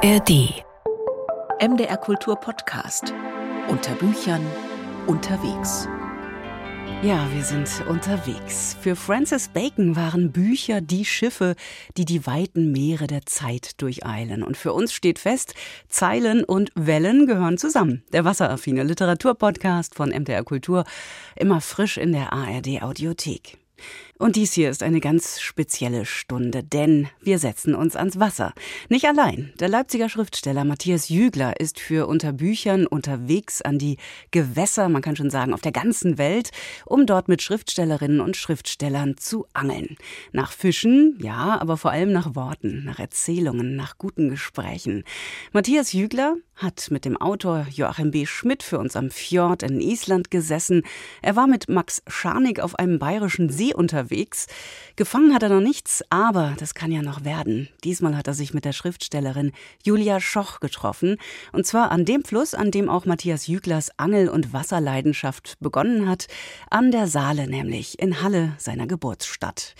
ARD. MDR Kultur Podcast. Unter Büchern unterwegs. Ja, wir sind unterwegs. Für Francis Bacon waren Bücher die Schiffe, die die weiten Meere der Zeit durcheilen. Und für uns steht fest, Zeilen und Wellen gehören zusammen. Der wasseraffine Literaturpodcast von MDR Kultur, immer frisch in der ARD Audiothek. Und dies hier ist eine ganz spezielle Stunde, denn wir setzen uns ans Wasser. Nicht allein. Der Leipziger Schriftsteller Matthias Jügler ist für unter Büchern unterwegs an die Gewässer, man kann schon sagen, auf der ganzen Welt, um dort mit Schriftstellerinnen und Schriftstellern zu angeln. Nach Fischen, ja, aber vor allem nach Worten, nach Erzählungen, nach guten Gesprächen. Matthias Jügler hat mit dem Autor Joachim B. Schmidt für uns am Fjord in Island gesessen. Er war mit Max Scharnig auf einem bayerischen See unterwegs unterwegs. Gefangen hat er noch nichts, aber das kann ja noch werden. Diesmal hat er sich mit der Schriftstellerin Julia Schoch getroffen. Und zwar an dem Fluss, an dem auch Matthias Jüglers Angel- und Wasserleidenschaft begonnen hat. An der Saale nämlich, in Halle, seiner Geburtsstadt.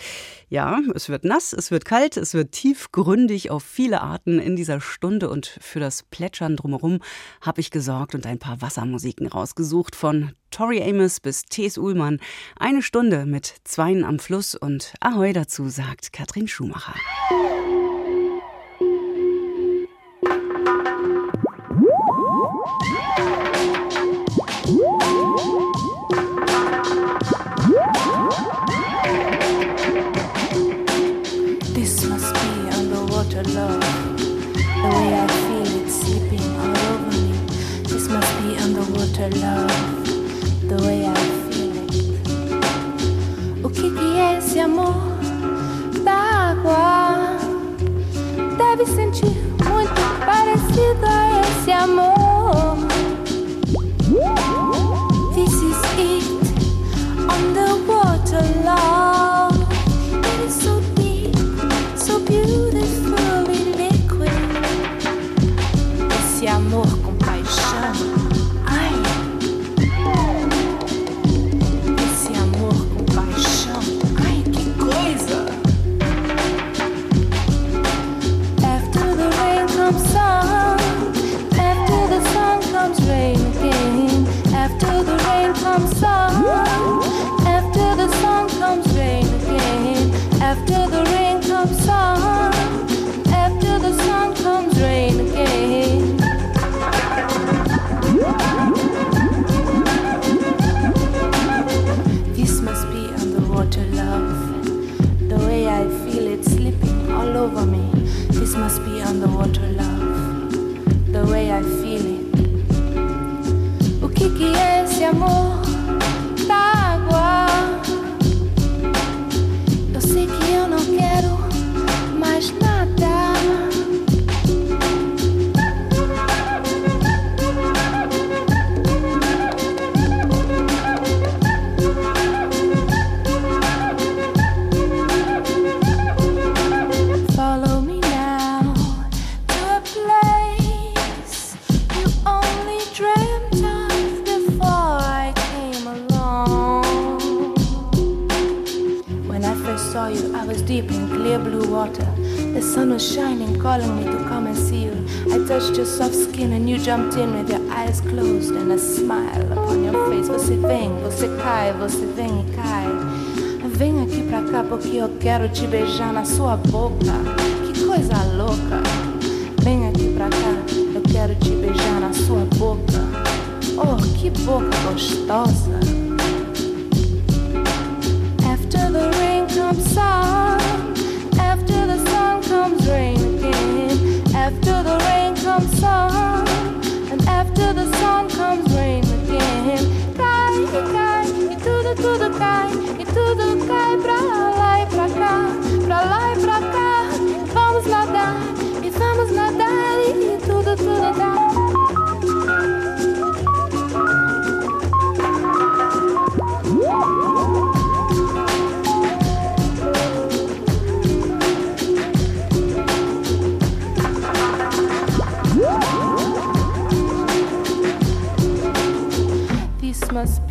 Ja, es wird nass, es wird kalt, es wird tiefgründig auf viele Arten in dieser Stunde und für das Plätschern drumherum habe ich gesorgt und ein paar Wassermusiken rausgesucht von Tori Amos bis T.S. Uhlmann. Eine Stunde mit Zweien am Fluss und Ahoi dazu, sagt Katrin Schumacher. In with your eyes closed and a smile upon your face. Você vem, você cai, você vem e cai. Vem aqui pra cá porque eu quero te beijar na sua boca. Que coisa louca. Vem aqui pra cá, eu quero te beijar na sua boca. Oh, que boca gostosa. After the rain comes sun.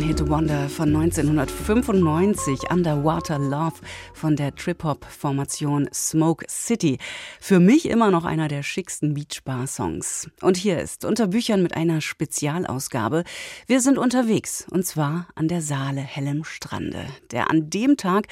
The Ein One-Hit-Wonder von 1995, Underwater Love von der Trip-Hop-Formation Smoke City. Für mich immer noch einer der schicksten Beach-Bar-Songs. Und hier ist unter Büchern mit einer Spezialausgabe. Wir sind unterwegs, und zwar an der Saale Hellem Strande, der an dem Tag,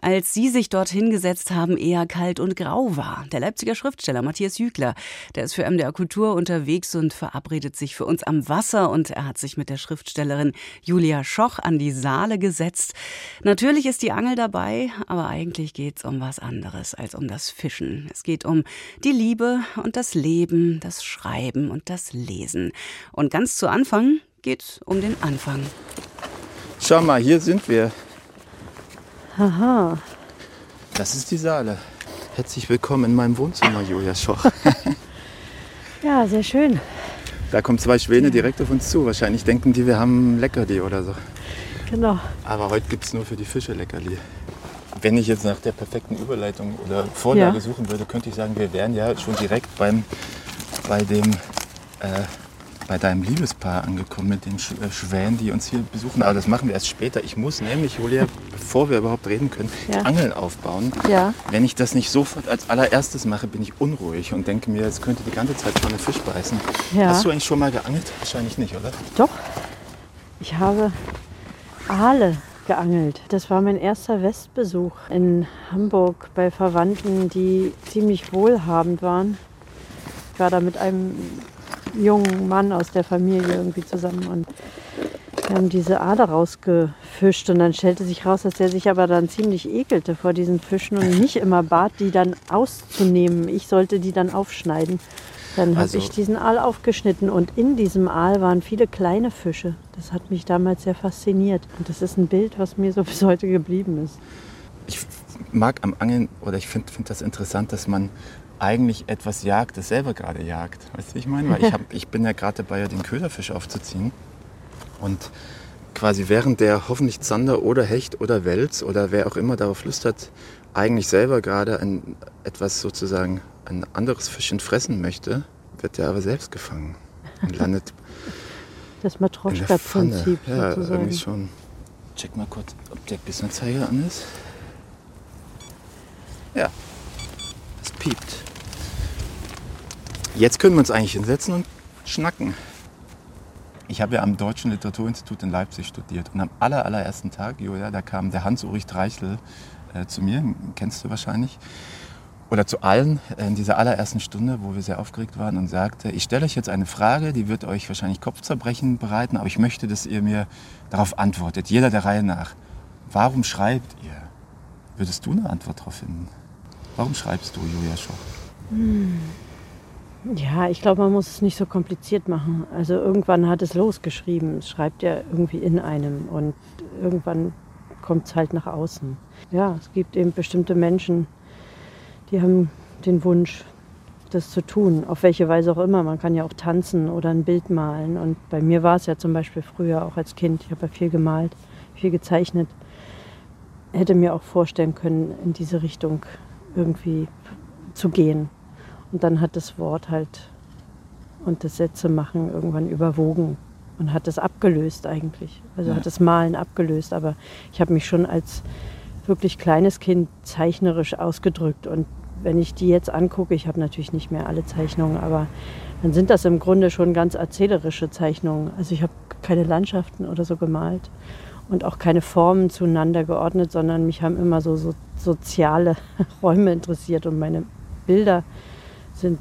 als Sie sich dort hingesetzt haben, eher kalt und grau war. Der Leipziger Schriftsteller Matthias Jügler, der ist für MDR Kultur unterwegs und verabredet sich für uns am Wasser und er hat sich mit der Schriftstellerin Julia Schoch an die Saale gesetzt. Natürlich ist die Angel dabei, aber eigentlich geht's um was anderes als um das Fischen. Es geht um die Liebe und das Leben, das Schreiben und das Lesen. Und ganz zu Anfang geht's um den Anfang. Schau mal, hier sind wir. Aha, Das ist die Saale. Herzlich willkommen in meinem Wohnzimmer, Julia Schoch. ja, sehr schön. Da kommen zwei Schwäne direkt auf uns zu. Wahrscheinlich denken die, wir haben Leckerli oder so. Genau. Aber heute gibt es nur für die Fische Leckerli. Wenn ich jetzt nach der perfekten Überleitung oder Vorlage Ja. suchen würde, könnte ich sagen, wir wären ja schon direkt beim, bei, dem, äh, bei deinem Liebespaar angekommen mit den Sch äh, Schwänen, die uns hier besuchen. Aber das machen wir erst später. Ich muss nämlich, Julia, bevor wir überhaupt reden können, Ja. Angeln aufbauen. Ja. Wenn ich das nicht sofort als allererstes mache, bin ich unruhig und denke mir, es könnte die ganze Zeit vor einen Fisch beißen. Ja. Hast du eigentlich schon mal geangelt? Wahrscheinlich nicht, oder? Doch. Ich habe Aale geangelt. Das war mein erster Westbesuch in Hamburg bei Verwandten, die ziemlich wohlhabend waren. Ich war da mit einem jungen Mann aus der Familie irgendwie zusammen und wir haben diese Aale rausgefischt und dann stellte sich raus, dass er sich aber dann ziemlich ekelte vor diesen Fischen und mich immer bat, die dann auszunehmen. Ich sollte die dann aufschneiden. Dann habe Also- ich diesen Aal aufgeschnitten und in diesem Aal waren viele kleine Fische. Das hat mich damals sehr fasziniert und das ist ein Bild, was mir so bis heute geblieben ist. Ich mag am Angeln oder ich finde find das interessant, dass man eigentlich etwas jagt, das selber gerade jagt. Weißt du, wie ich meine? Weil ich, hab, ich bin ja gerade dabei, den Köderfisch aufzuziehen. Und quasi während der hoffentlich Zander oder Hecht oder Wels oder wer auch immer darauf Lust hat, eigentlich selber gerade ein, etwas sozusagen, ein anderes Fischchen fressen möchte, wird er aber selbst gefangen und landet Das der. Matroschka-Prinzip Ja, sozusagen. irgendwie schon. Check mal kurz, ob der Bissanzeiger an ist. Ja, es piept. Jetzt können wir uns eigentlich hinsetzen und schnacken. Ich habe ja am Deutschen Literaturinstitut in Leipzig studiert und am aller, allerersten Tag, Julia, da kam der Hans-Ulrich Dreichel äh, zu mir, kennst du wahrscheinlich, oder zu allen äh, in dieser allerersten Stunde, wo wir sehr aufgeregt waren und sagte, ich stelle euch jetzt eine Frage, die wird euch wahrscheinlich Kopfzerbrechen bereiten, aber ich möchte, dass ihr mir darauf antwortet, jeder der Reihe nach. Warum schreibt ihr? Würdest du eine Antwort darauf finden? Warum schreibst du, Julia Schoch? Ja, ich glaube, man muss es nicht so kompliziert machen. Also irgendwann hat es losgeschrieben. Es schreibt ja irgendwie in einem und irgendwann kommt es halt nach außen. Ja, es gibt eben bestimmte Menschen, die haben den Wunsch, das zu tun, auf welche Weise auch immer. Man kann ja auch tanzen oder ein Bild malen. Und bei mir war es ja zum Beispiel früher auch als Kind. Ich habe ja viel gemalt, viel gezeichnet. Hätte mir auch vorstellen können, in diese Richtung irgendwie zu gehen. Und dann hat das Wort halt und das Sätze machen irgendwann überwogen und hat es abgelöst eigentlich. Also Ja. hat das Malen abgelöst. Aber ich habe mich schon als wirklich kleines Kind zeichnerisch ausgedrückt. Und wenn ich die jetzt angucke, ich habe natürlich nicht mehr alle Zeichnungen, aber dann sind das im Grunde schon ganz erzählerische Zeichnungen. Also ich habe keine Landschaften oder so gemalt und auch keine Formen zueinander geordnet, sondern mich haben immer so, so soziale Räume interessiert und meine Bilder sind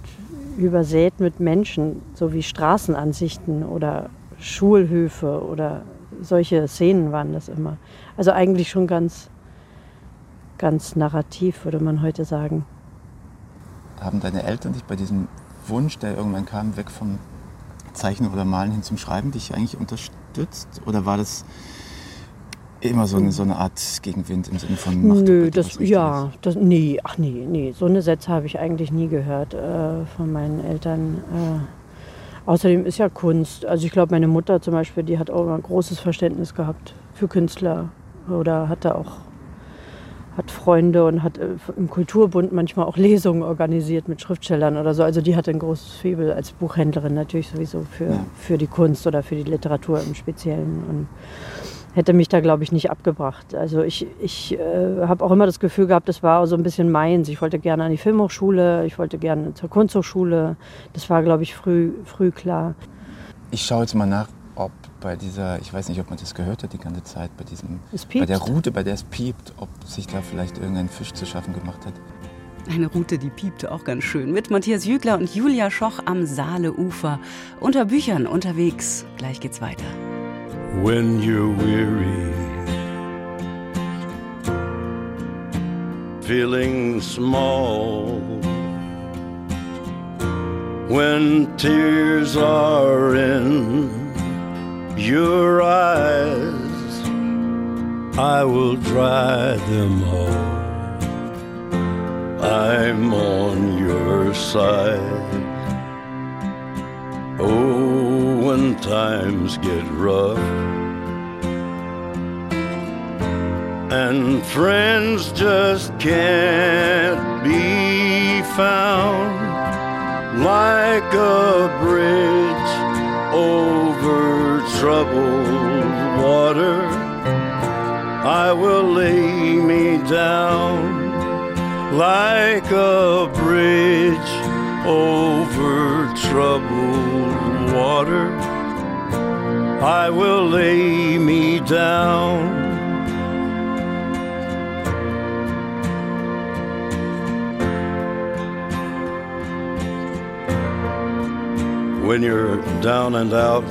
übersät mit Menschen, so wie Straßenansichten oder Schulhöfe oder solche Szenen waren das immer. Also eigentlich schon ganz, ganz narrativ, würde man heute sagen. Haben deine Eltern dich bei diesem Wunsch, der irgendwann kam, weg vom Zeichnen oder Malen hin zum Schreiben, dich eigentlich unterstützt? Oder war das immer so eine, so eine Art Gegenwind im Sinne von mach doch Nö, das, ja, das, nee, ach nee, nee, so eine Sätze habe ich eigentlich nie gehört äh, von meinen Eltern. Äh, Außerdem ist ja Kunst. Also ich glaube, meine Mutter zum Beispiel, die hat auch immer ein großes Verständnis gehabt für Künstler oder hatte auch hat Freunde und hat äh, im Kulturbund manchmal auch Lesungen organisiert mit Schriftstellern oder so. Also die hatte ein großes Faible als Buchhändlerin natürlich sowieso für, Ja. für die Kunst oder für die Literatur im Speziellen und hätte mich da glaube ich nicht abgebracht. Also ich, ich äh, habe auch immer das Gefühl gehabt, das war so ein bisschen meins. Ich wollte gerne an die Filmhochschule, ich wollte gerne zur Kunsthochschule. Das war glaube ich früh, früh klar. Ich schaue jetzt mal nach, ob bei dieser, ich weiß nicht, ob man das gehört hat die ganze Zeit, bei diesem, Es bei der. Route, bei der es piept, ob sich da vielleicht irgendein Fisch zu schaffen gemacht hat. Eine Route, die piepte auch ganz schön. Mit Matthias Jügler und Julia Schoch am Saaleufer. Unter Büchern unterwegs. Gleich geht's weiter. When you're weary, feeling small, when tears are in your eyes, I will dry them all. I'm on your side. Oh, when times get rough and friends just can't be found like a bridge over troubled water. I will lay me down like a bridge over troubled water. I will lay me down. When you're down and out,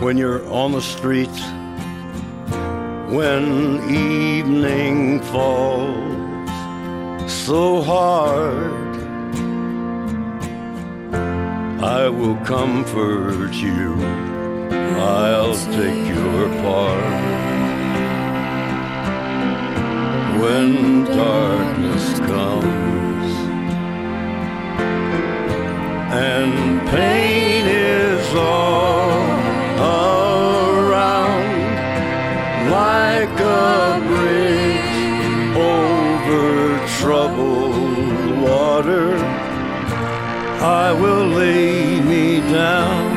when you're on the street, when evening falls so hard, I will comfort you. I'll take your part. When darkness comes and pain is all around like a bridge over troubled water. I will lay me down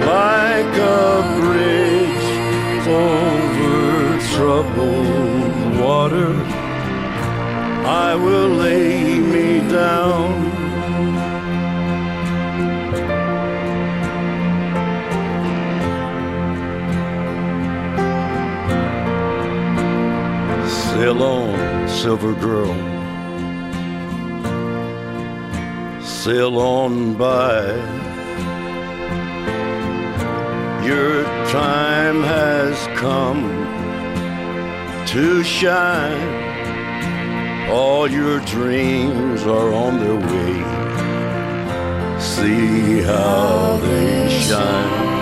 like a bridge over troubled water. I will lay me down. Sail on, silver girl. Sail on by. Your time has come to shine. All your dreams are on their way. See how they shine.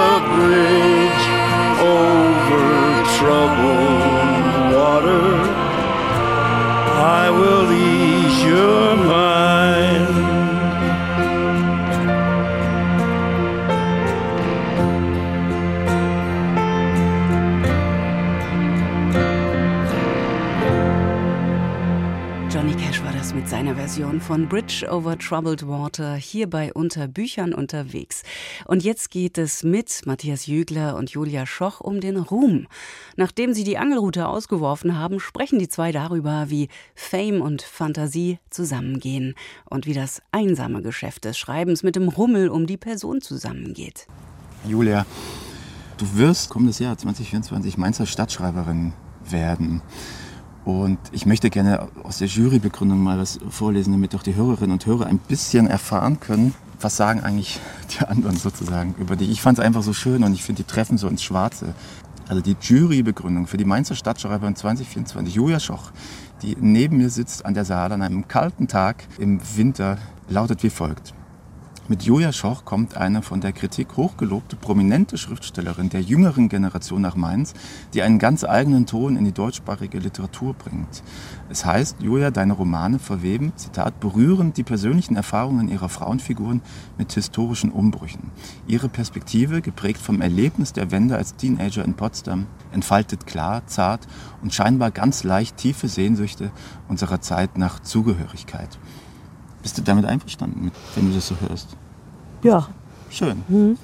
das mit seiner Version von Bridge over Troubled Water hier bei Unter Büchern unterwegs. Und jetzt geht es mit Matthias Jügler und Julia Schoch um den Ruhm. Nachdem sie die Angelrute ausgeworfen haben, sprechen die zwei darüber, wie Fame und Fantasie zusammengehen und wie das einsame Geschäft des Schreibens mit dem Rummel um die Person zusammengeht. Julia, du wirst kommendes Jahr 2024 Mainzer Stadtschreiberin werden. Und ich möchte gerne aus der Jurybegründung mal was vorlesen, damit auch die Hörerinnen und Hörer ein bisschen erfahren können, was sagen eigentlich die anderen sozusagen über die. Ich fand es einfach so schön und ich finde, die treffen so ins Schwarze. Also die Jurybegründung für die Mainzer Stadtschreiberin 2024, Julia Schoch, die neben mir sitzt an der Saale an einem kalten Tag im Winter, lautet wie folgt. Mit Julia Schoch kommt eine von der Kritik hochgelobte, prominente Schriftstellerin der jüngeren Generation nach Mainz, die einen ganz eigenen Ton in die deutschsprachige Literatur bringt. Es heißt, Julia, deine Romane verweben, Zitat, berührend die persönlichen Erfahrungen ihrer Frauenfiguren mit historischen Umbrüchen. Ihre Perspektive, geprägt vom Erlebnis der Wende als Teenager in Potsdam, entfaltet klar, zart und scheinbar ganz leicht tiefe Sehnsüchte unserer Zeit nach Zugehörigkeit. Bist du damit einverstanden, wenn du das so hörst? Ja, Schön.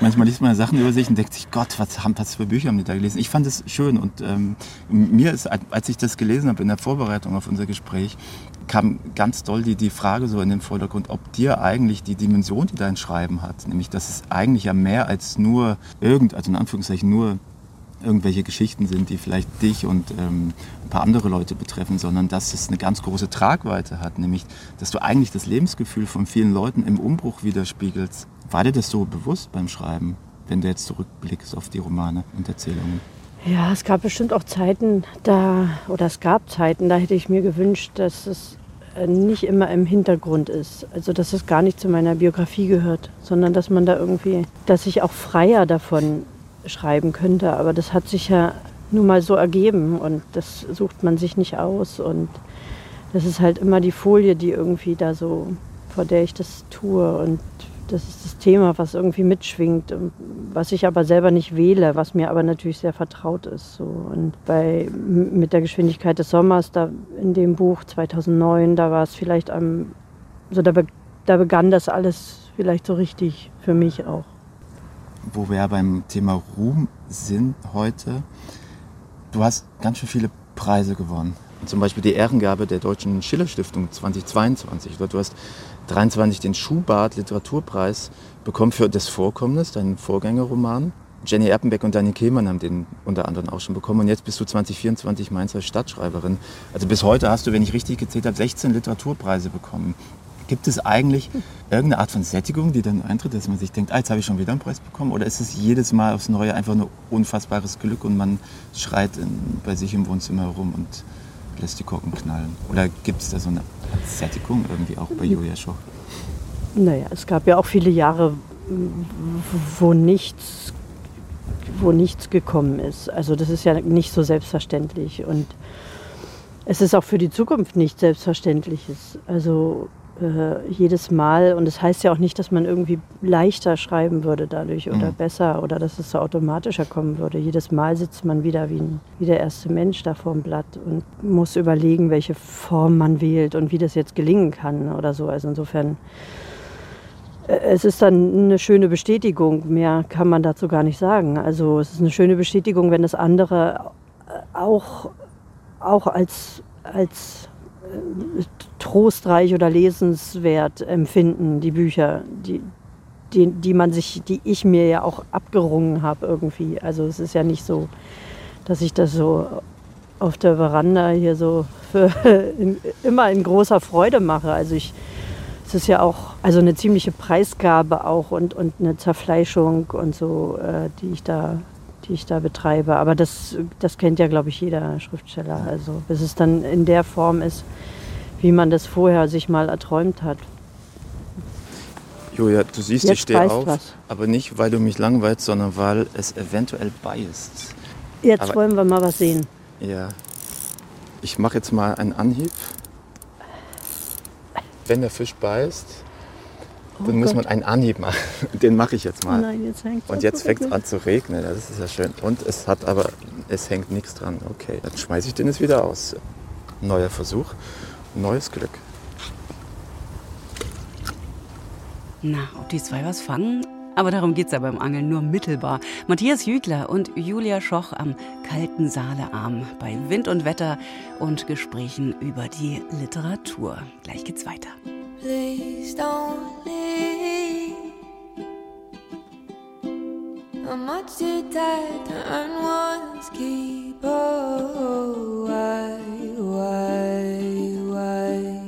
Manchmal liest man Sachen über sich und denkt sich, Gott, was haben was für Bücher haben die da gelesen? Ich fand es schön und ähm, mir ist, als ich das gelesen habe in der Vorbereitung auf unser Gespräch, kam ganz doll die, die Frage so in den Vordergrund, ob dir eigentlich die Dimension, die dein Schreiben hat, nämlich dass es eigentlich ja mehr als nur irgend, also in Anführungszeichen nur irgendwelche Geschichten sind, die vielleicht dich und ähm, ein paar andere Leute betreffen, sondern dass es eine ganz große Tragweite hat, nämlich dass du eigentlich das Lebensgefühl von vielen Leuten im Umbruch widerspiegelst. War dir das so bewusst beim Schreiben, wenn du jetzt zurückblickst auf die Romane und Erzählungen? Ja, es gab bestimmt auch Zeiten, da, oder es gab Zeiten, da hätte ich mir gewünscht, dass es äh, nicht immer im Hintergrund ist. Also, dass es gar nicht zu meiner Biografie gehört, sondern dass man da irgendwie, dass ich auch freier davon schreiben könnte. Aber das hat sich ja nun mal so ergeben und das sucht man sich nicht aus. Und das ist halt immer die Folie, die irgendwie da so, vor der ich das tue. Und das ist das Thema, was irgendwie mitschwingt, und was ich aber selber nicht wähle, was mir aber natürlich sehr vertraut ist. So. Und bei, mit der Geschwindigkeit des Sommers, da in dem Buch 2009, da war es vielleicht am, so da, be, da begann das alles vielleicht so richtig für mich auch. Wo wir ja beim Thema Ruhm sind heute. Du hast ganz schön viele Preise gewonnen. Zum Beispiel die Ehrengabe der Deutschen Schiller-Stiftung 2022. Du hast 23 den Schubart Literaturpreis bekommen für das Vorkommnis, deinen Vorgängerroman. Jenny Erpenbeck und Dani Kehlmann haben den unter anderem auch schon bekommen. Und jetzt bist du 2024 Mainzer Stadtschreiberin. Also bis heute hast du, wenn ich richtig gezählt habe, 16 Literaturpreise bekommen. Gibt es eigentlich irgendeine Art von Sättigung, die dann eintritt, dass man sich denkt, ah, jetzt habe ich schon wieder einen Preis bekommen? Oder ist es jedes Mal aufs Neue einfach nur unfassbares Glück und man schreit in, bei sich im Wohnzimmer herum und lässt die Korken knallen? Oder gibt es da so eine Art Sättigung irgendwie auch bei Julia Schoch? Naja, es gab ja auch viele Jahre, wo nichts, wo nichts gekommen ist. Also das ist ja nicht so selbstverständlich. Und es ist auch für die Zukunft nicht selbstverständliches. Also äh, jedes Mal, und das heißt ja auch nicht, dass man irgendwie leichter schreiben würde dadurch oder Mhm. besser oder dass es so automatischer kommen würde. Jedes Mal sitzt man wieder wie, ein, wie der erste Mensch da vorm Blatt und muss überlegen, welche Form man wählt und wie das jetzt gelingen kann oder so. Also insofern äh, es ist dann eine schöne Bestätigung, mehr kann man dazu gar nicht sagen. Also es ist eine schöne Bestätigung, wenn das andere äh, auch, auch als, als trostreich oder lesenswert empfinden, die Bücher, die, die, die man sich, die ich mir ja auch abgerungen habe irgendwie. Also es ist ja nicht so, dass ich das so auf der Veranda hier so für in, immer in großer Freude mache. Also ich es ist ja auch also eine ziemliche Preisgabe auch und, und eine Zerfleischung und so, äh, die ich da die ich da betreibe. Aber das, das kennt ja, glaube ich, jeder Schriftsteller. Also bis es dann in der Form ist, wie man das vorher sich mal erträumt hat. Julia, du siehst, ich Jetzt stehe beißt auf, was. aber nicht, weil du mich langweilst, sondern weil es eventuell beißt. Jetzt Aber- wollen wir mal was sehen. Ja. Ich mache jetzt mal einen Anhieb. Wenn der Fisch beißt, dann muss man einen Anhieb machen. Den mache ich jetzt Oh mal. nein, jetzt hängt Und jetzt fängt es an zu regnen. Das ist ja schön. Und es hat aber, es hängt nichts dran. Okay, dann schmeiße ich den jetzt wieder aus. Neuer Versuch, neues Glück. Na, ob die zwei was fangen? Aber darum geht's ja beim Angeln nur mittelbar. Matthias Jügler und Julia Schoch am kalten Saalearm bei Wind und Wetter und Gesprächen über die Literatur. Gleich geht's weiter. Please don't leave. I'm much too tired to earn one's keep. Oh, why, why, why?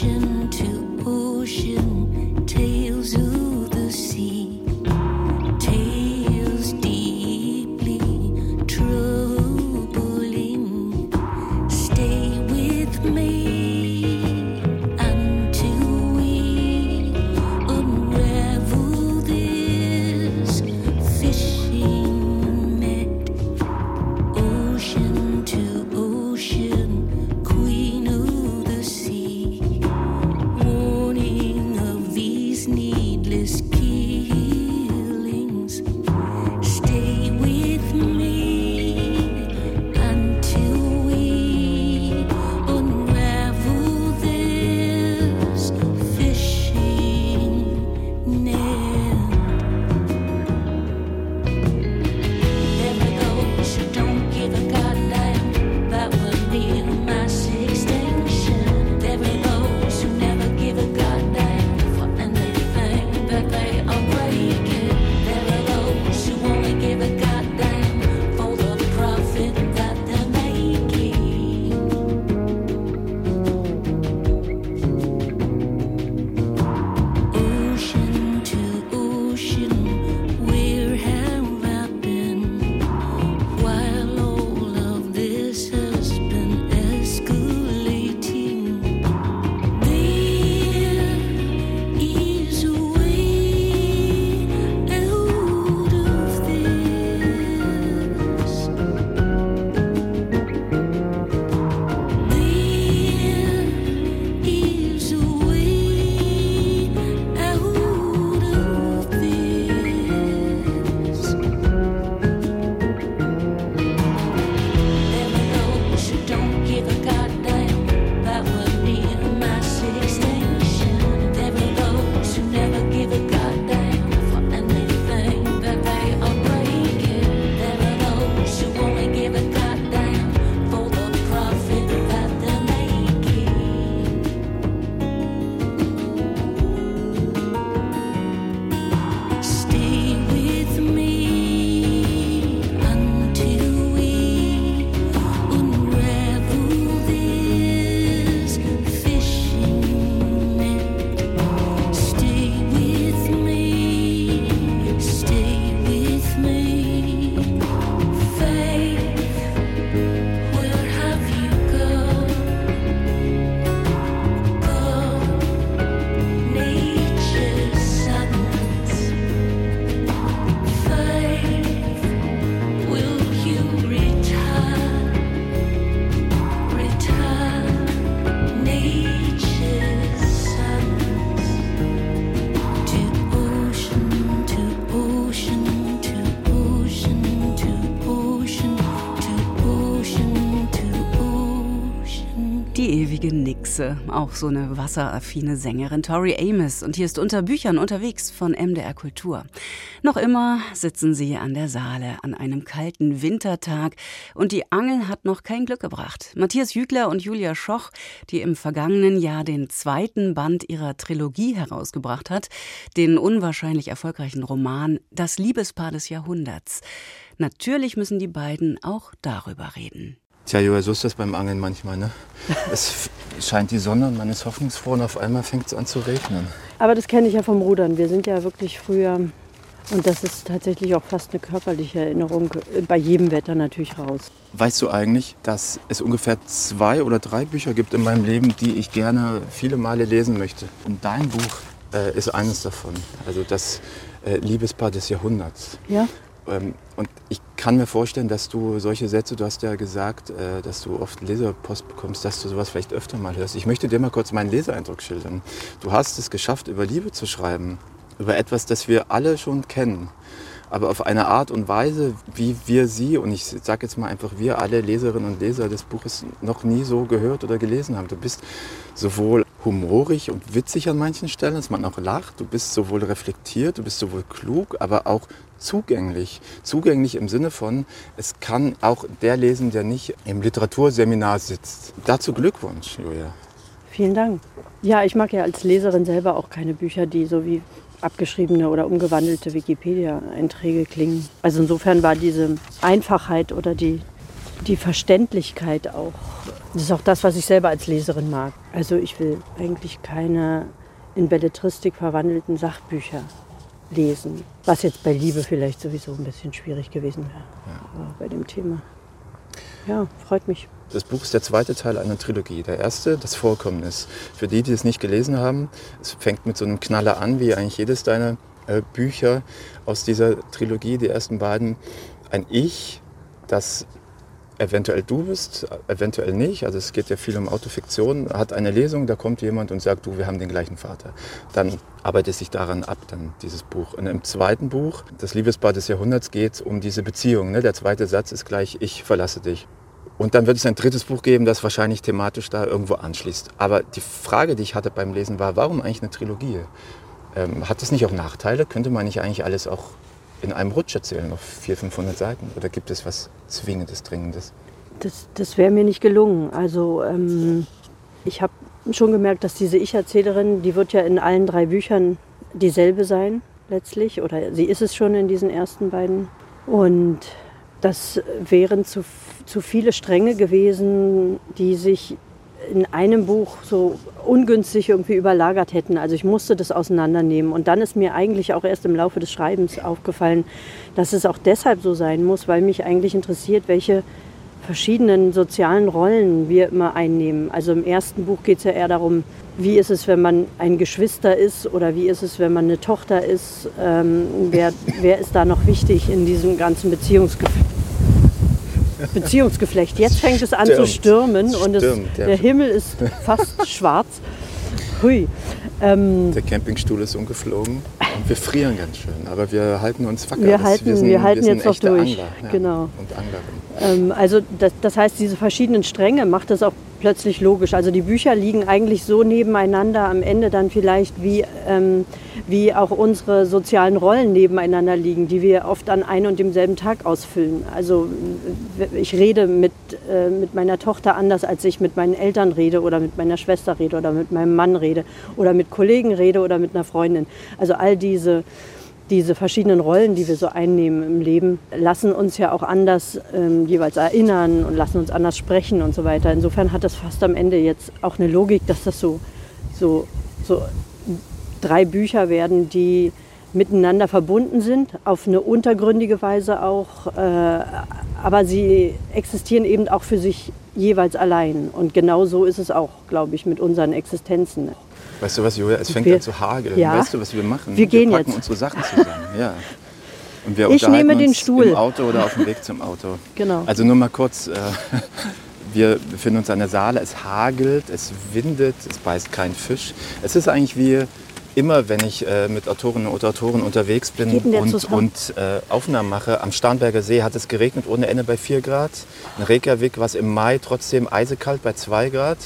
to Fließe, auch so eine wasseraffine Sängerin Tori Amos. Und hier ist unter Büchern unterwegs von MDR Kultur. Noch immer sitzen sie an der Saale an einem kalten Wintertag und die Angel hat noch kein Glück gebracht. Matthias Jügler und Julia Schoch, die im vergangenen Jahr den zweiten Band ihrer Trilogie herausgebracht hat, den unwahrscheinlich erfolgreichen Roman Das Liebespaar des Jahrhunderts. Natürlich müssen die beiden auch darüber reden. Tja, Joa, so ist das beim Angeln manchmal. Ne? Es scheint die Sonne und man ist hoffnungsfroh und auf einmal fängt es an zu regnen. Aber das kenne ich ja vom Rudern. Wir sind ja wirklich früher, und das ist tatsächlich auch fast eine körperliche Erinnerung, äh, bei jedem Wetter natürlich raus. Weißt du eigentlich, dass es ungefähr zwei oder drei Bücher gibt in meinem Leben, die ich gerne viele Male lesen möchte? Und dein Buch äh, ist eines davon. Also das äh, Liebespaar des Jahrhunderts. Ja? Ähm, und ich kann mir vorstellen, dass du solche Sätze, du hast ja gesagt, äh, dass du oft Leserpost bekommst, dass du sowas vielleicht öfter mal hörst. Ich möchte dir mal kurz meinen Leseeindruck schildern. Du hast es geschafft, über Liebe zu schreiben, über etwas, das wir alle schon kennen, aber auf eine Art und Weise, wie wir sie, und ich sage jetzt mal einfach wir alle Leserinnen und Leser des Buches noch nie so gehört oder gelesen haben. Du bist sowohl humorig und witzig an manchen Stellen, dass man auch lacht. Du bist sowohl reflektiert, du bist sowohl klug, aber auch zugänglich. Zugänglich im Sinne von, es kann auch der lesen, der nicht im Literaturseminar sitzt. Dazu Glückwunsch, Julia. Vielen Dank. Ja, ich mag ja als Leserin selber auch keine Bücher, die so wie abgeschriebene oder umgewandelte Wikipedia-Einträge klingen. Also insofern war diese Einfachheit oder die, die Verständlichkeit auch, das ist auch das, was ich selber als Leserin mag. Also ich will eigentlich keine in Belletristik verwandelten Sachbücher lesen, was jetzt bei Liebe vielleicht sowieso ein bisschen schwierig gewesen wäre aber bei dem Thema. Ja, freut mich. Das Buch ist der zweite Teil einer Trilogie. Der erste, das Vorkommnis. Für die, die es nicht gelesen haben, es fängt mit so einem Knaller an, wie eigentlich jedes deiner äh, Bücher aus dieser Trilogie, die ersten beiden. Ein Ich, das eventuell du bist, eventuell nicht. Also es geht ja viel um Autofiktion. Hat eine Lesung, da kommt jemand und sagt, du, wir haben den gleichen Vater. Dann arbeitet sich daran ab, dann dieses Buch. Und im zweiten Buch, das Liebespaar des Jahrhunderts, geht es um diese Beziehung. Ne? Der zweite Satz ist gleich, ich verlasse dich. Und dann wird es ein drittes Buch geben, das wahrscheinlich thematisch da irgendwo anschließt. Aber die Frage, die ich hatte beim Lesen, war, warum eigentlich eine Trilogie? Ähm, hat das nicht auch Nachteile? Könnte man nicht eigentlich alles auch in einem Rutsch erzählen, auf 400, 500 Seiten? Oder gibt es was Zwingendes, Dringendes? Das, das wäre mir nicht gelungen. Also ähm, ich habe schon gemerkt, dass diese Ich-Erzählerin, die wird ja in allen drei Büchern dieselbe sein letztlich. Oder sie ist es schon in diesen ersten beiden. Und das wären zu, zu viele Stränge gewesen, die sich in einem Buch so ungünstig irgendwie überlagert hätten. Also ich musste das auseinandernehmen. Und dann ist mir eigentlich auch erst im Laufe des Schreibens aufgefallen, dass es auch deshalb so sein muss, weil mich eigentlich interessiert, welche verschiedenen sozialen Rollen wir immer einnehmen. Also im ersten Buch geht es ja eher darum, wie ist es, wenn man ein Geschwister ist oder wie ist es, wenn man eine Tochter ist. Ähm, wer, wer ist da noch wichtig in diesem ganzen Beziehungsgeflecht? Beziehungsgeflecht. Jetzt fängt es an zu Stürmt. stürmen und es, Stürmt, ja. der Himmel ist fast schwarz. Hui. Ähm, Der Campingstuhl ist umgeflogen und wir frieren ganz schön, aber wir halten uns wacker. Wir halten- sind, wir halten sind jetzt noch durch. Angler, ja, Genau. Und. Ähm, also das, das heißt, diese verschiedenen Stränge macht es auch plötzlich logisch. Also die Bücher liegen eigentlich so nebeneinander am Ende dann vielleicht, wie, ähm, wie auch unsere sozialen Rollen nebeneinander liegen, die wir oft an einem und demselben Tag ausfüllen. Also äh, ich rede mit, äh, mit meiner Tochter anders, als ich mit meinen Eltern rede oder mit meiner Schwester rede oder mit meinem Mann rede oder mit Kollegen rede oder mit einer Freundin. Also all diese diese verschiedenen Rollen, die wir so einnehmen im Leben, lassen uns ja auch anders ähm, jeweils erinnern und lassen uns anders sprechen und so weiter. Insofern hat das fast am Ende jetzt auch eine Logik, dass das so, so, so drei Bücher werden, die miteinander verbunden sind, auf eine untergründige Weise auch, äh, aber sie existieren eben auch für sich jeweils allein. Und genau so ist es auch, glaube ich, mit unseren Existenzen. Weißt du was, Julia, es fängt Wir- an zu hageln. Ja. Weißt du, was wir machen? Wir gehen packen jetzt. unsere Sachen zusammen. Ja. Und wir Ich nehme den Stuhl. im Auto oder auf dem Weg zum Auto. Genau. Also nur mal kurz, äh, wir befinden uns an der Saale, es hagelt, es windet, es beißt kein Fisch. Es ist eigentlich wie immer, wenn ich äh, mit Autorinnen und Autoren unterwegs bin und, und äh, Aufnahmen mache, am Starnberger See hat es geregnet ohne Ende bei 4 Grad. In Reykjavik war es im Mai trotzdem eisekalt bei 2 Grad.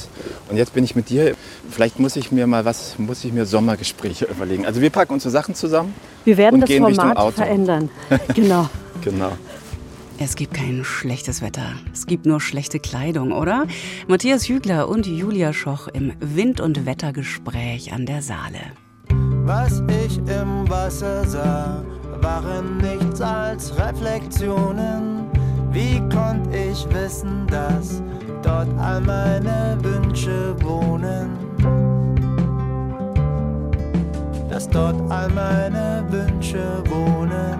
Und jetzt bin ich mit dir. Vielleicht muss ich mir mal was, muss ich mir Sommergespräche überlegen. Also wir packen unsere Sachen zusammen. Wir werden und das Format Auto. verändern. Genau. Genau. Es gibt kein schlechtes Wetter. Es gibt nur schlechte Kleidung, oder? Matthias Hügler und Julia Schoch im Wind- und Wettergespräch an der Saale. Was ich im Wasser sah, waren nichts als Reflexionen. Wie konnte ich wissen, dass dort all meine Wünsche wohnen? Dass dort all meine Wünsche wohnen.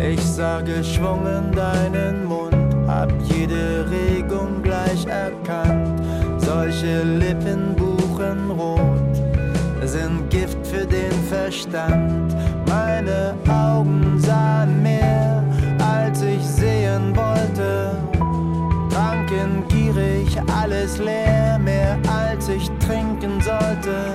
Ich sah geschwungen deinen Mund, hab jede Regung gleich erkannt. Solche Lippen buchenrot sind Gift für den Verstand. Meine Augen sahen mehr, als ich sehen wollte. Tranken gierig, alles leer, mehr als ich trinken sollte.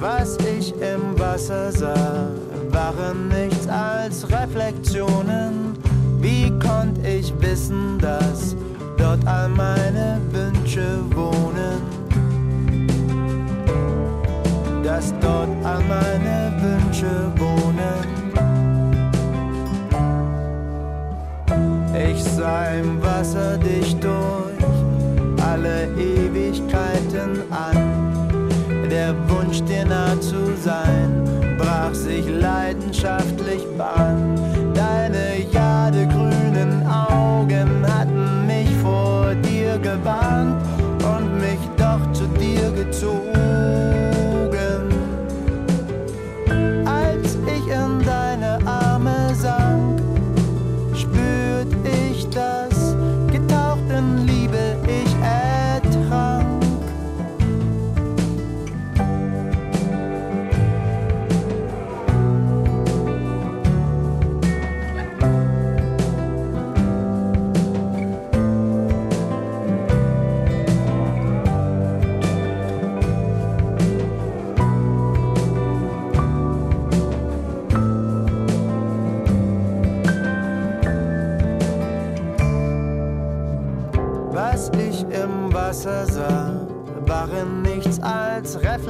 Was ich im Wasser sah, waren nichts als Reflexionen. Wie konnte ich wissen, dass dort all meine Wünsche wohnen? Dass dort all meine Wünsche wohnen. Ich sah im Wasser dich durch alle Ewigkeiten an. Der Wunsch, dir nah zu sein, leidenschaftlich Bahn.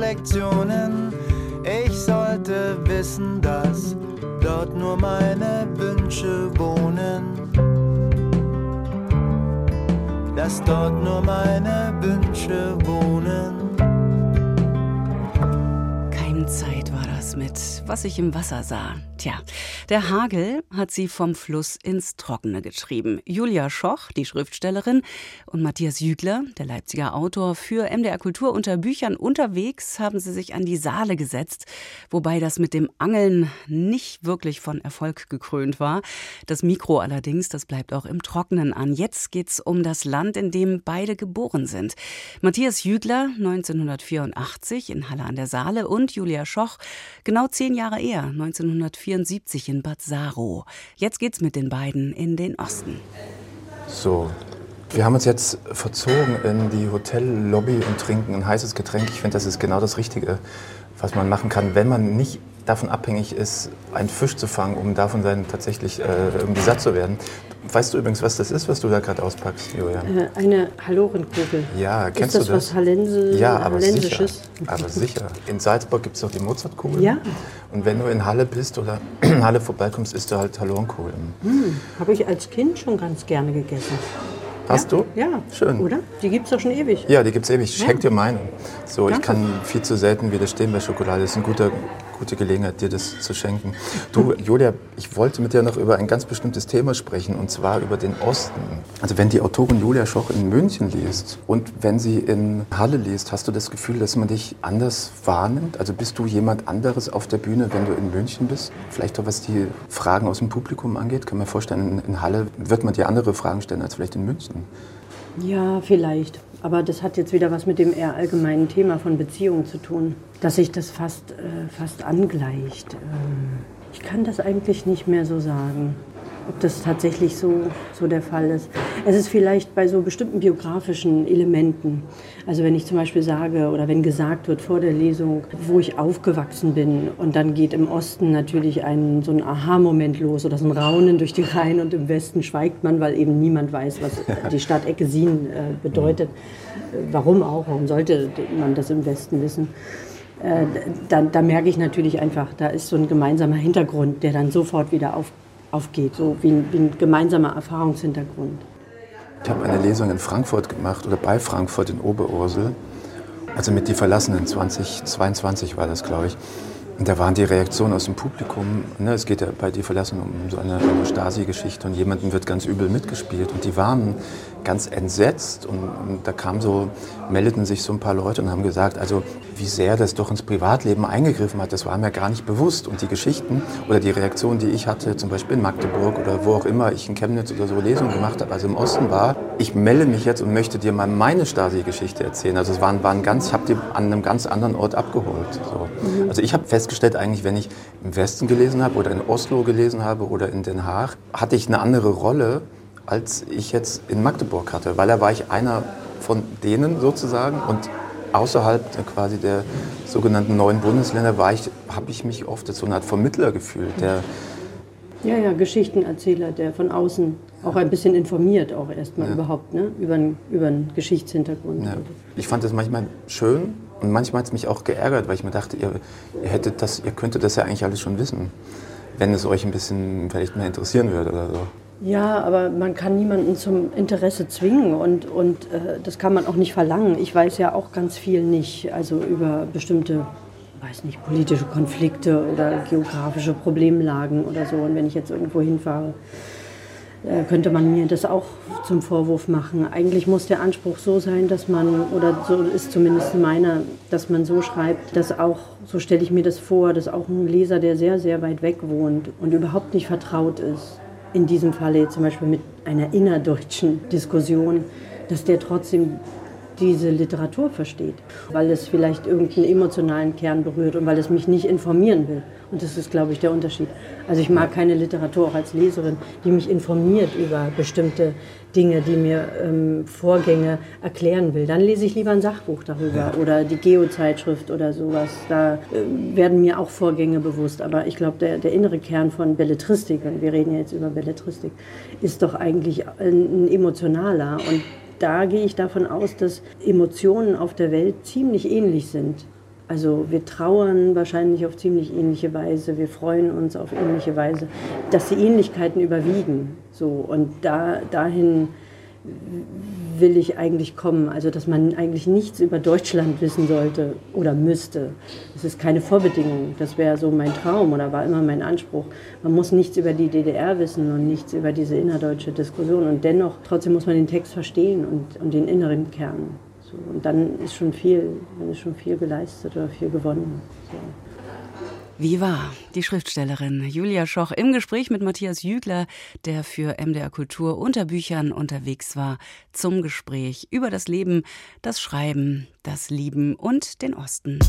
Als Reflexionen. Ich sollte wissen, dass dort nur meine Wünsche wohnen. Dass dort nur meine Wünsche wohnen. Keimzeit war das mit Was ich im Wasser sah. Tja, der Hagel hat sie vom Fluss ins Trockene getrieben. Julia Schoch, die Schriftstellerin, und Matthias Jügler, der Leipziger Autor, für MDR Kultur unter Büchern unterwegs haben sie sich an die Saale gesetzt, wobei das mit dem Angeln nicht wirklich von Erfolg gekrönt war. Das Mikro allerdings, das bleibt auch im Trockenen an. Jetzt geht's um das Land, in dem beide geboren sind. Matthias Jügler 1984 in Halle an der Saale und Julia Schoch genau zehn Jahre eher 1974 in Bad Saro. Jetzt geht's mit den beiden in den Osten. So, wir haben uns jetzt verzogen in die Hotellobby und trinken ein heißes Getränk. Ich finde, das ist genau das Richtige, was man machen kann, wenn man nicht davon abhängig ist, einen Fisch zu fangen, um davon dann tatsächlich äh, irgendwie satt zu werden. Weißt du übrigens, was das ist, was du da gerade auspackst, Julian? Äh, Eine Hallorenkugel. Ja, kennst ist das du das? was Hallense, ja, aber sicher. Aber sicher. In Salzburg gibt es doch die Mozartkugeln. Ja. Und wenn du in Halle bist oder Halle vorbeikommst, isst du halt Hallorenkugeln. Habe ich als Kind schon ganz gerne gegessen. Hast du? Ja. Schön. Oder? Die gibt es doch schon ewig. Ja, die gibt's ewig. Ja. Schenk dir meine. So, ich Danke. kann viel zu selten widerstehen bei Schokolade. Das ist eine gute, gute Gelegenheit, dir das zu schenken. Du, Julia, ich wollte mit dir noch über ein ganz bestimmtes Thema sprechen, und zwar über den Osten. Also wenn die Autorin Julia Schoch in München liest und wenn sie in Halle liest, hast du das Gefühl, dass man dich anders wahrnimmt? Also bist du jemand anderes auf der Bühne, wenn du in München bist? Vielleicht auch was die Fragen aus dem Publikum angeht? Kann man vorstellen, in, Halle wird man dir andere Fragen stellen als vielleicht in München. Ja, vielleicht. Aber das hat jetzt wieder was mit dem eher allgemeinen Thema von Beziehungen zu tun. Dass sich das fast, äh, fast angleicht. Ähm, ich kann das eigentlich nicht mehr so sagen. ob das tatsächlich so, so der Fall ist. Es ist vielleicht bei so bestimmten biografischen Elementen. Also wenn ich zum Beispiel sage oder wenn gesagt wird vor der Lesung, wo ich aufgewachsen bin und dann geht im Osten natürlich ein, so ein Aha-Moment los oder so ein Raunen durch die Reihen und im Westen schweigt man, weil eben niemand weiß, was die Stadt Eckesin äh, bedeutet. Äh, Warum auch? Warum sollte man das im Westen wissen? Äh, da, da merke ich natürlich einfach, da ist so ein gemeinsamer Hintergrund, der dann sofort wieder auf, aufgeht, so wie ein, wie ein gemeinsamer Erfahrungshintergrund. Ich habe eine Lesung in Frankfurt gemacht oder bei Frankfurt in Oberursel. Also mit Die Verlassenen, 2022 war das, glaube ich. Und da waren die Reaktionen aus dem Publikum. Ne, es geht ja bei Die Verlassenen um so eine, eine Stasi-Geschichte und jemandem wird ganz übel mitgespielt. Und die waren ganz entsetzt und, und da kam so, meldeten sich so ein paar Leute und haben gesagt, also wie sehr das doch ins Privatleben eingegriffen hat, das war mir gar nicht bewusst. Und die Geschichten oder die Reaktionen, die ich hatte, zum Beispiel in Magdeburg oder wo auch immer ich in Chemnitz oder so Lesungen gemacht habe, also im Osten war, ich melde mich jetzt und möchte dir mal meine Stasi-Geschichte erzählen. Also es waren, waren ganz, ich habe die an einem ganz anderen Ort abgeholt. So. Also ich habe festgestellt, eigentlich, wenn ich im Westen gelesen habe oder in Oslo gelesen habe oder in Den Haag, hatte ich eine andere Rolle, als ich jetzt in Magdeburg hatte, weil da war ich einer von denen sozusagen und außerhalb der, quasi der sogenannten neuen Bundesländer war ich, habe ich mich oft als so eine Art Vermittler gefühlt, der Ja, ja, Geschichtenerzähler, der von außen auch ein bisschen informiert, auch erstmal Ja. überhaupt, ne? über, einen- über einen Geschichtshintergrund. Ja. Ich fand das manchmal schön und manchmal hat es mich auch geärgert, weil ich mir dachte, ihr, ihr, hättet das, ihr könntet das ja eigentlich alles schon wissen, wenn es euch ein bisschen vielleicht mehr interessieren würde oder so. Ja, aber man kann niemanden zum Interesse zwingen und, und äh, das kann man auch nicht verlangen. Ich weiß ja auch ganz viel nicht, also über bestimmte, weiß nicht, politische Konflikte oder geografische Problemlagen oder so. Und wenn ich jetzt irgendwo hinfahre, äh, könnte man mir das auch zum Vorwurf machen. Eigentlich muss der Anspruch so sein, dass man, oder so ist zumindest meiner, dass man so schreibt, dass auch, so stelle ich mir das vor, dass auch ein Leser, der sehr, sehr weit weg wohnt und überhaupt nicht vertraut ist, in diesem Falle zum Beispiel mit einer innerdeutschen Diskussion, dass der trotzdem diese Literatur versteht, weil es vielleicht irgendeinen emotionalen Kern berührt und weil es mich nicht informieren will. Und das ist, glaube ich, der Unterschied. Also ich mag keine Literatur auch als Leserin, die mich informiert über bestimmte Dinge, die mir ähm, Vorgänge erklären will. Dann lese ich lieber ein Sachbuch darüber oder die Geo-Zeitschrift oder sowas. Da äh, werden mir auch Vorgänge bewusst. Aber ich glaube, der, der innere Kern von Belletristik, und wir reden ja jetzt über Belletristik, ist doch eigentlich ein, ein emotionaler. Und da gehe ich davon aus, dass Emotionen auf der Welt ziemlich ähnlich sind. Also wir trauern wahrscheinlich auf ziemlich ähnliche Weise, wir freuen uns auf ähnliche Weise, dass die Ähnlichkeiten überwiegen. So und da dahin will ich eigentlich kommen, also dass man eigentlich nichts über Deutschland wissen sollte oder müsste. Das ist keine Vorbedingung. Das wäre so mein Traum oder war immer mein Anspruch. Man muss nichts über die DDR wissen und nichts über diese innerdeutsche Diskussion und dennoch trotzdem muss man den Text verstehen und, und den inneren Kern. So, und dann ist schon viel, dann ist schon viel geleistet oder viel gewonnen. So. Viva, die Schriftstellerin Julia Schoch im Gespräch mit Matthias Jügler, der für MDR Kultur unter Büchern unterwegs war, zum Gespräch über das Leben, das Schreiben, das Lieben und den Osten.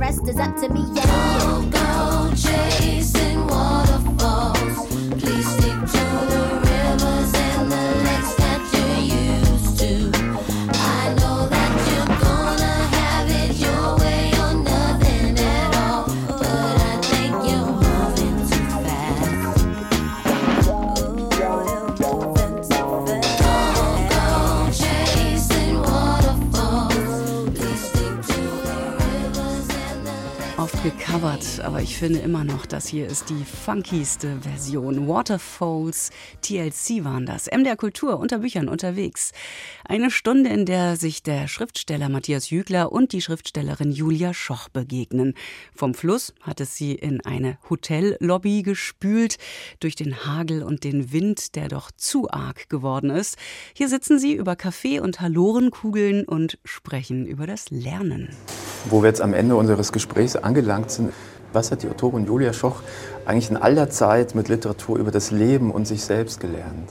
Rest is up to me and finde immer noch, das hier ist die funkigste Version. Waterfalls, TLC waren das. MDR Kultur unter Büchern unterwegs. Eine Stunde, in der sich der Schriftsteller Matthias Jügler und die Schriftstellerin Julia Schoch begegnen. Vom Fluss hat es sie in eine Hotellobby gespült, durch den Hagel und den Wind, der doch zu arg geworden ist. Hier sitzen sie über Kaffee und Halorenkugeln und sprechen über das Lernen. Wo wir jetzt am Ende unseres Gesprächs angelangt sind, was hat die Autorin Julia Schoch eigentlich in all der Zeit mit Literatur über das Leben und sich selbst gelernt?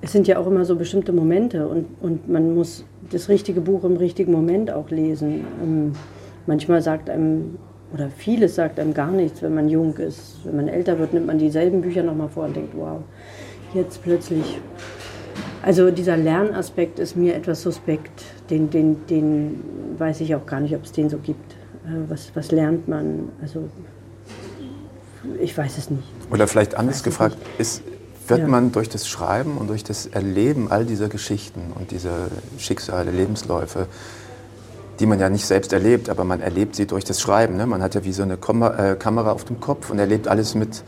Es sind ja auch immer so bestimmte Momente und, und man muss das richtige Buch im richtigen Moment auch lesen. Ähm, manchmal sagt einem, oder vieles sagt einem gar nichts, wenn man jung ist. Wenn man älter wird, nimmt man dieselben Bücher nochmal vor und denkt, wow, jetzt plötzlich. Also dieser Lernaspekt ist mir etwas suspekt. Den, den, den weiß ich auch gar nicht, ob es den so gibt. Äh, Was, was lernt man? Also ich weiß es nicht. Oder vielleicht anders gefragt, ist, wird Ja. man durch das Schreiben und durch das Erleben all dieser Geschichten und dieser Schicksale, Lebensläufe, die man ja nicht selbst erlebt, aber man erlebt sie durch das Schreiben. Ne? Man hat ja wie so eine Kom äh, Kamera auf dem Kopf und erlebt alles mit.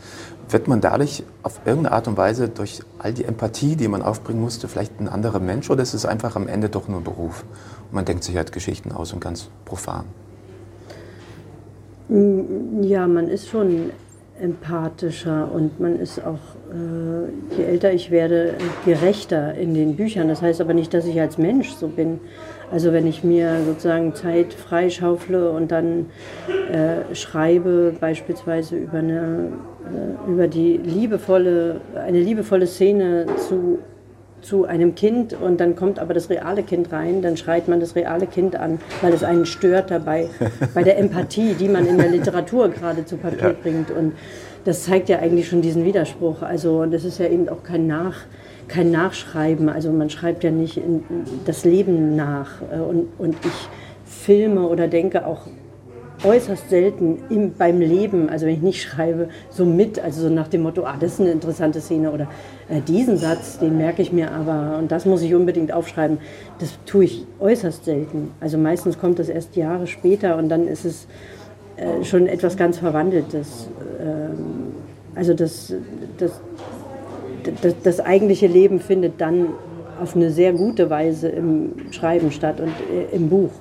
Wird man dadurch auf irgendeine Art und Weise durch all die Empathie, die man aufbringen musste, vielleicht ein anderer Mensch oder ist es einfach am Ende doch nur ein Beruf? Und man denkt sich halt Geschichten aus und ganz profan. Ja, man ist schon empathischer und man ist auch, äh, je älter ich werde, gerechter in den Büchern. Das heißt aber nicht, dass ich als Mensch so bin. Also wenn ich mir sozusagen Zeit freischaufle und dann äh, schreibe, beispielsweise über, eine, über die liebevolle, eine liebevolle Szene zu zu einem Kind und dann kommt aber das reale Kind rein, dann schreit man das reale Kind an, weil es einen stört dabei, bei der Empathie, die man in der Literatur gerade zu Papier bringt. Und das zeigt ja eigentlich schon diesen Widerspruch. Also und das ist ja eben auch kein, Nach, kein Nachschreiben. Also man schreibt ja nicht das Leben nach. Äh, Und, und ich filme oder denke auch äußerst selten im, beim Leben, also wenn ich nicht schreibe, so mit, also so nach dem Motto, ah, das ist eine interessante Szene oder äh, diesen Satz, den merke ich mir aber und das muss ich unbedingt aufschreiben. Das tue ich äußerst selten. Also meistens kommt das erst Jahre später und dann ist es äh, schon etwas ganz Verwandeltes. Ähm, also das, das, das, das eigentliche Leben findet dann auf eine sehr gute Weise im Schreiben statt und äh, im Buch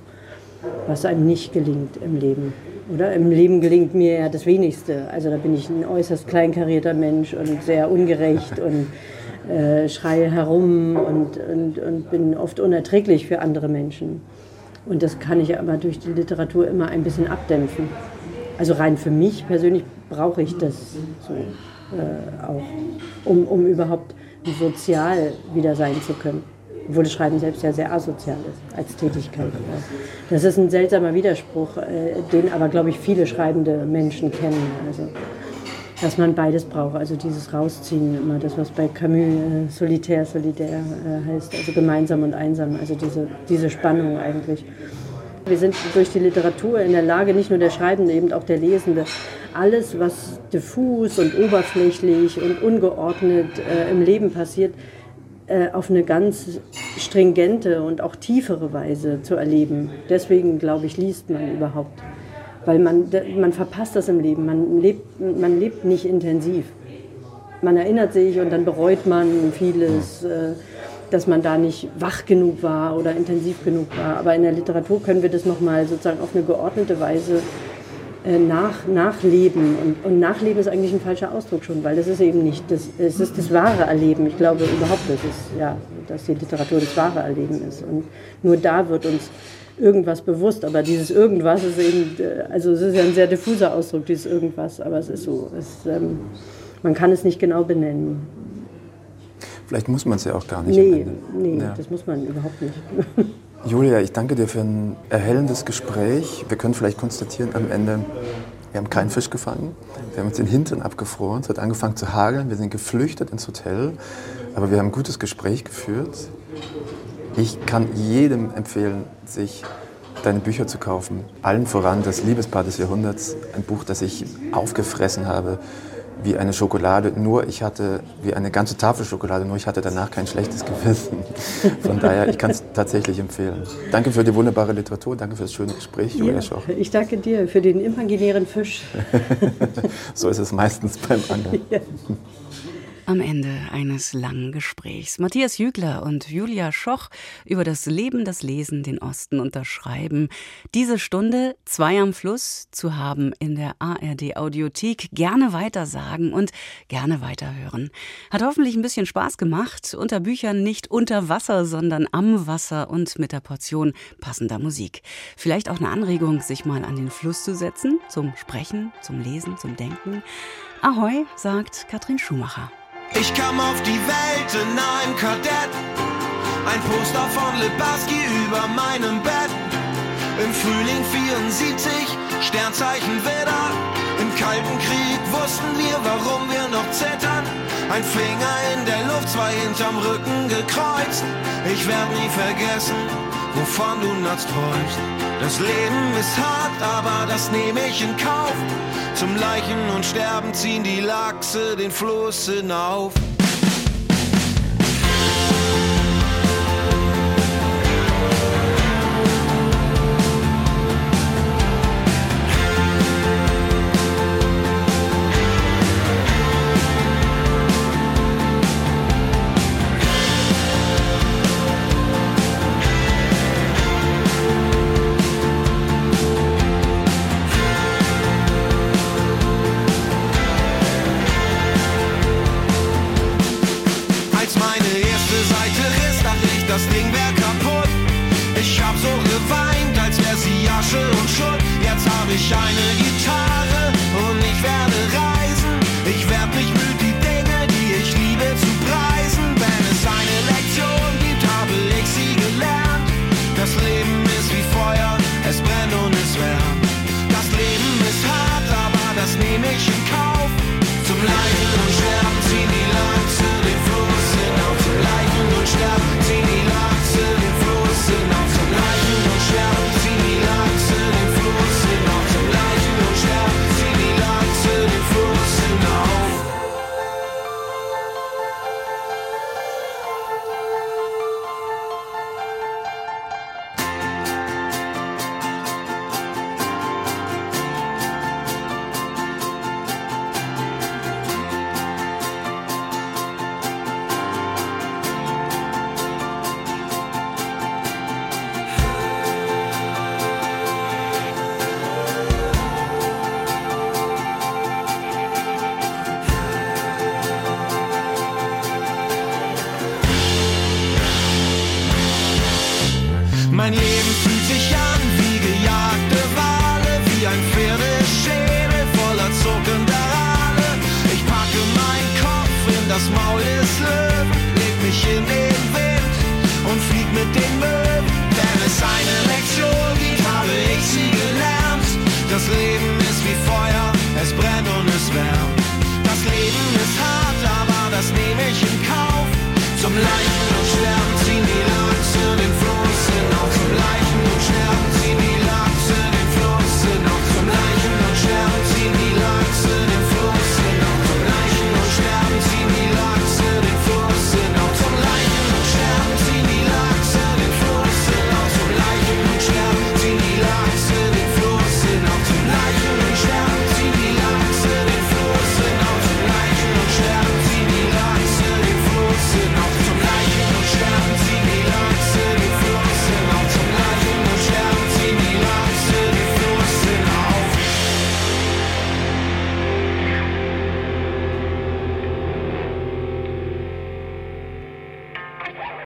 was einem nicht gelingt im Leben. Oder im Leben gelingt mir ja das Wenigste. Also da bin ich ein äußerst kleinkarierter Mensch und sehr ungerecht und äh, schreie herum und, und, und bin oft unerträglich für andere Menschen. Und das kann ich aber durch die Literatur immer ein bisschen abdämpfen. Also rein für mich persönlich brauche ich das so äh, auch, um, um überhaupt sozial wieder sein zu können. Obwohl das Schreiben selbst ja sehr asozial ist als Tätigkeit. Das ist ein seltsamer Widerspruch, äh, den aber, glaube ich, viele schreibende Menschen kennen. Also, dass man beides braucht, also dieses Rausziehen, immer das, was bei Camus äh, solitär, solidär äh, heißt, also gemeinsam und einsam, also diese, diese Spannung eigentlich. Wir sind durch die Literatur in der Lage, nicht nur der Schreibende, eben auch der Lesende, alles, was diffus und oberflächlich und ungeordnet äh, im Leben passiert, auf eine ganz stringente und auch tiefere Weise zu erleben. Deswegen, glaube ich, liest man überhaupt. Weil man, man verpasst das im Leben. Man lebt, man lebt nicht intensiv. Man erinnert sich und dann bereut man vieles, äh, dass man da nicht wach genug war oder intensiv genug war. Aber in der Literatur können wir das nochmal sozusagen auf eine geordnete Weise äh, nach, nachleben. Und, und nachleben ist eigentlich ein falscher Ausdruck schon, weil das ist eben nicht, das, es ist das wahre Erleben. Ich glaube überhaupt, dass, es, ja, dass die Literatur das wahre Erleben ist. Und nur da wird uns irgendwas bewusst. Aber dieses Irgendwas ist eben, äh, also es ist ja ein sehr diffuser Ausdruck, dieses Irgendwas, aber es ist so. Es, ähm, man kann es nicht genau benennen. Vielleicht muss man es ja auch gar nicht. Nee, nee, Ja. das muss man überhaupt nicht. Julia, ich danke dir für ein erhellendes Gespräch. Wir können vielleicht konstatieren am Ende, wir haben keinen Fisch gefangen. Wir haben uns den Hintern abgefroren. Es hat angefangen zu hageln. Wir sind geflüchtet ins Hotel. Aber wir haben ein gutes Gespräch geführt. Ich kann jedem empfehlen, sich deine Bücher zu kaufen. Allen voran das Liebespaar des Jahrhunderts, ein Buch, das ich aufgefressen habe wie eine Schokolade. Nur ich hatte, wie eine ganze Tafel Schokolade, nur ich hatte danach kein schlechtes Gewissen. Von daher, ich kann es tatsächlich empfehlen. Danke für die wunderbare Literatur, danke für das schöne Gespräch, Julia Ja, Schoch. ich danke dir für den imaginären Fisch. So ist es meistens beim Angeln. Am Ende eines langen Gesprächs. Matthias Jügler und Julia Schoch über das Leben, das Lesen, den Osten unterschreiben. Diese Stunde zwei am Fluss zu haben in der ARD Audiothek. Gerne weitersagen und gerne weiterhören. Hat hoffentlich ein bisschen Spaß gemacht. Unter Büchern nicht unter Wasser, sondern am Wasser und mit der Portion passender Musik. Vielleicht auch eine Anregung, sich mal an den Fluss zu setzen, zum Sprechen, zum Lesen, zum Denken. Ahoi, sagt Katrin Schumacher. Ich kam auf die Welt in einem Kadett. Ein Poster von Lebarski über meinem Bett. Im Frühling 74, Sternzeichen Widder. Im Kalten Krieg wussten wir, warum wir noch zittern. Ein Finger in der Luft, zwei hinterm Rücken gekreuzt. Ich werd nie vergessen, wovon du nachts träumst. Das Leben ist hart, aber das nehme ich in Kauf. Zum Leichen und Sterben ziehen die Lachse den Fluss hinauf.